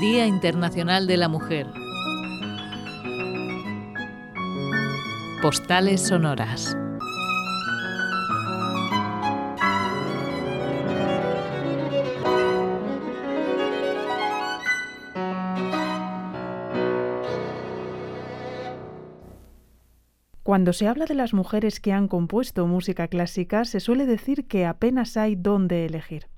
Día Internacional de la Mujer. Postales sonoras. Cuando se habla de las mujeres que han compuesto música clásica, se suele decir que apenas hay dónde elegir.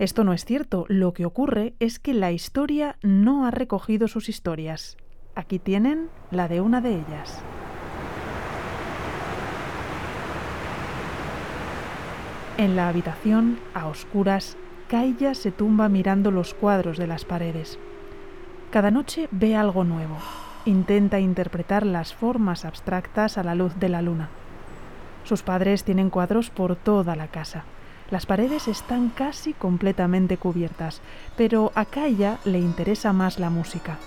Esto no es cierto. Lo que ocurre es que la historia no ha recogido sus historias. Aquí tienen la de una de ellas. En la habitación, a oscuras, Kaya se tumba mirando los cuadros de las paredes. Cada noche ve algo nuevo intenta interpretar las formas abstractas a la luz de la luna. Sus padres tienen cuadros por toda la casa. Las paredes están casi completamente cubiertas, pero a Kaya le interesa más la música.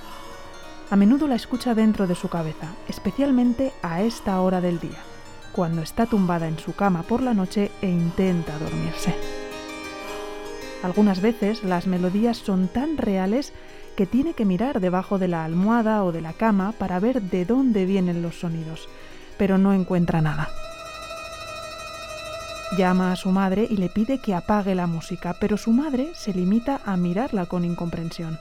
A menudo la escucha dentro de su cabeza, especialmente a esta hora del día, cuando está tumbada en su cama por la noche e intenta dormirse. Algunas veces las melodías son tan reales que tiene que mirar debajo de la almohada o de la cama para ver de dónde vienen los sonidos, pero no encuentra nada. Llama a su madre y le pide que apague la música, pero su madre se limita a mirarla con incomprensión.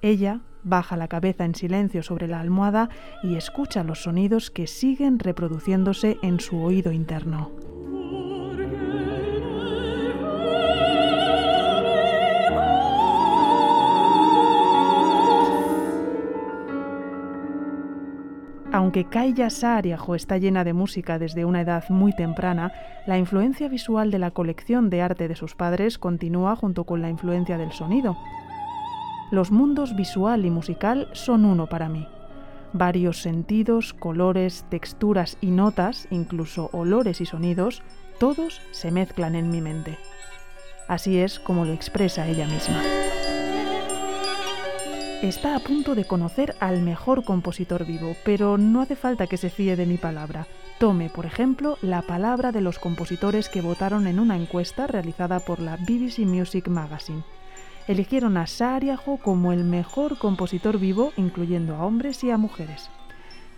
Ella baja la cabeza en silencio sobre la almohada y escucha los sonidos que siguen reproduciéndose en su oído interno. Aunque Kaya Saariaho está llena de música desde una edad muy temprana, la influencia visual de la colección de arte de sus padres continúa junto con la influencia del sonido. Los mundos visual y musical son uno para mí. Varios sentidos, colores, texturas y notas, incluso olores y sonidos, todos se mezclan en mi mente. Así es como lo expresa ella misma está a punto de conocer al mejor compositor vivo, pero no hace falta que se fíe de mi palabra. Tome, por ejemplo, la palabra de los compositores que votaron en una encuesta realizada por la BBC Music Magazine. Eligieron a Saariaho como el mejor compositor vivo, incluyendo a hombres y a mujeres.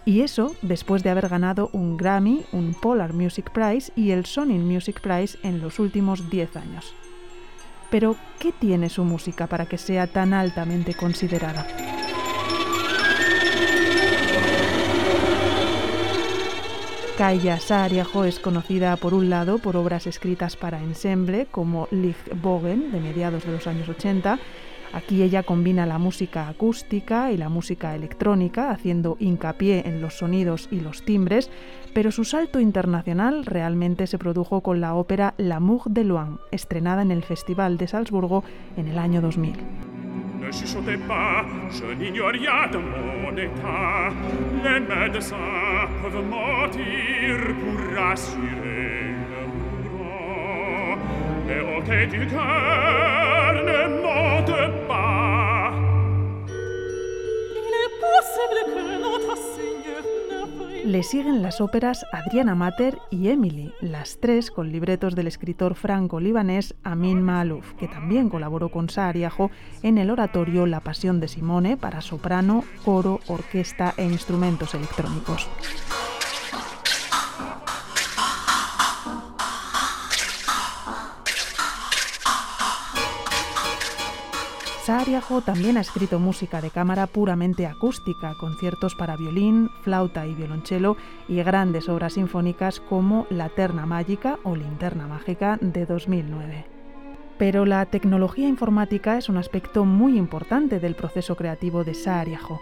Y eso después de haber ganado un Grammy, un Polar Music Prize y el Sony Music Prize en los últimos 10 años. Pero, ¿qué tiene su música para que sea tan altamente considerada? Kaya Saariaho es conocida por un lado por obras escritas para ensemble como Lichtbogen de mediados de los años 80 Aquí ella combina la música acústica y la música electrónica, haciendo hincapié en los sonidos y los timbres, pero su salto internacional realmente se produjo con la ópera L'amour de Loin, estrenada en el Festival de Salzburgo en el año 2000. Le siguen las óperas Adriana Mater y Emily, las tres con libretos del escritor franco-libanés Amin Maalouf, que también colaboró con Saariajo en el oratorio La Pasión de Simone para soprano, coro, orquesta e instrumentos electrónicos. Saariajo también ha escrito música de cámara puramente acústica, conciertos para violín, flauta y violonchelo y grandes obras sinfónicas como La Terna Mágica o Linterna Mágica de 2009. Pero la tecnología informática es un aspecto muy importante del proceso creativo de Saariajo.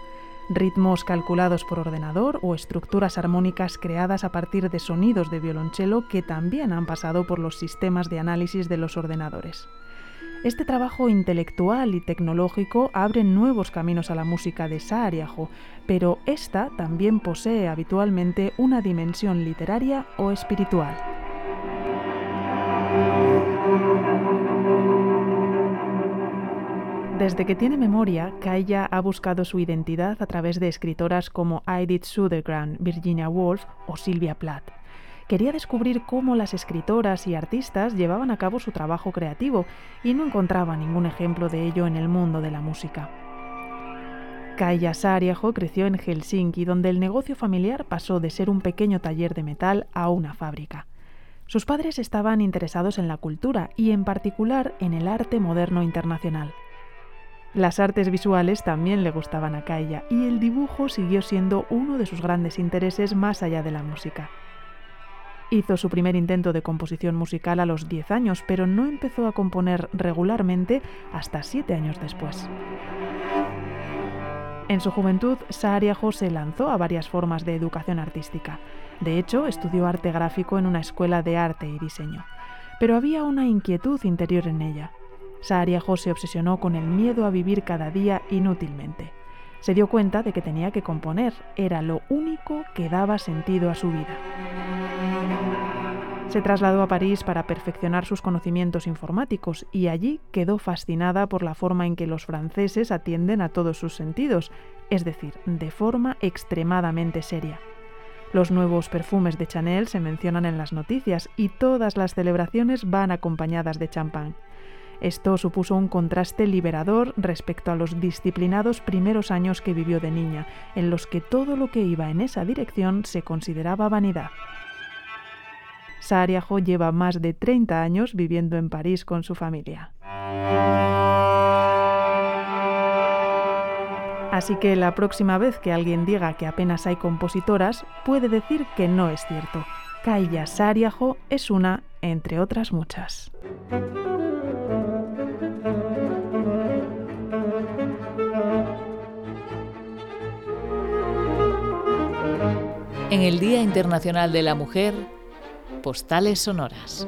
Ritmos calculados por ordenador o estructuras armónicas creadas a partir de sonidos de violonchelo que también han pasado por los sistemas de análisis de los ordenadores. Este trabajo intelectual y tecnológico abre nuevos caminos a la música de Saariajo, pero esta también posee habitualmente una dimensión literaria o espiritual. Desde que tiene memoria, Kaya ha buscado su identidad a través de escritoras como Edith Södergran, Virginia Woolf o Sylvia Plath Quería descubrir cómo las escritoras y artistas llevaban a cabo su trabajo creativo y no encontraba ningún ejemplo de ello en el mundo de la música. Kaija Saariaho creció en Helsinki, donde el negocio familiar pasó de ser un pequeño taller de metal a una fábrica. Sus padres estaban interesados en la cultura y en particular en el arte moderno internacional. Las artes visuales también le gustaban a Kaija y el dibujo siguió siendo uno de sus grandes intereses más allá de la música. Hizo su primer intento de composición musical a los 10 años, pero no empezó a componer regularmente hasta 7 años después. En su juventud, Saariajo se lanzó a varias formas de educación artística. De hecho, estudió arte gráfico en una escuela de arte y diseño. Pero había una inquietud interior en ella. Saariajo se obsesionó con el miedo a vivir cada día inútilmente. Se dio cuenta de que tenía que componer, era lo único que daba sentido a su vida. Se trasladó a París para perfeccionar sus conocimientos informáticos y allí quedó fascinada por la forma en que los franceses atienden a todos sus sentidos, es decir, de forma extremadamente seria. Los nuevos perfumes de Chanel se mencionan en las noticias y todas las celebraciones van acompañadas de champán. Esto supuso un contraste liberador respecto a los disciplinados primeros años que vivió de niña, en los que todo lo que iba en esa dirección se consideraba vanidad. Saariajo lleva más de 30 años viviendo en París con su familia. Así que la próxima vez que alguien diga que apenas hay compositoras, puede decir que no es cierto. Kaija Saariajo es una entre otras muchas. En el Día Internacional de la Mujer, Postales Sonoras.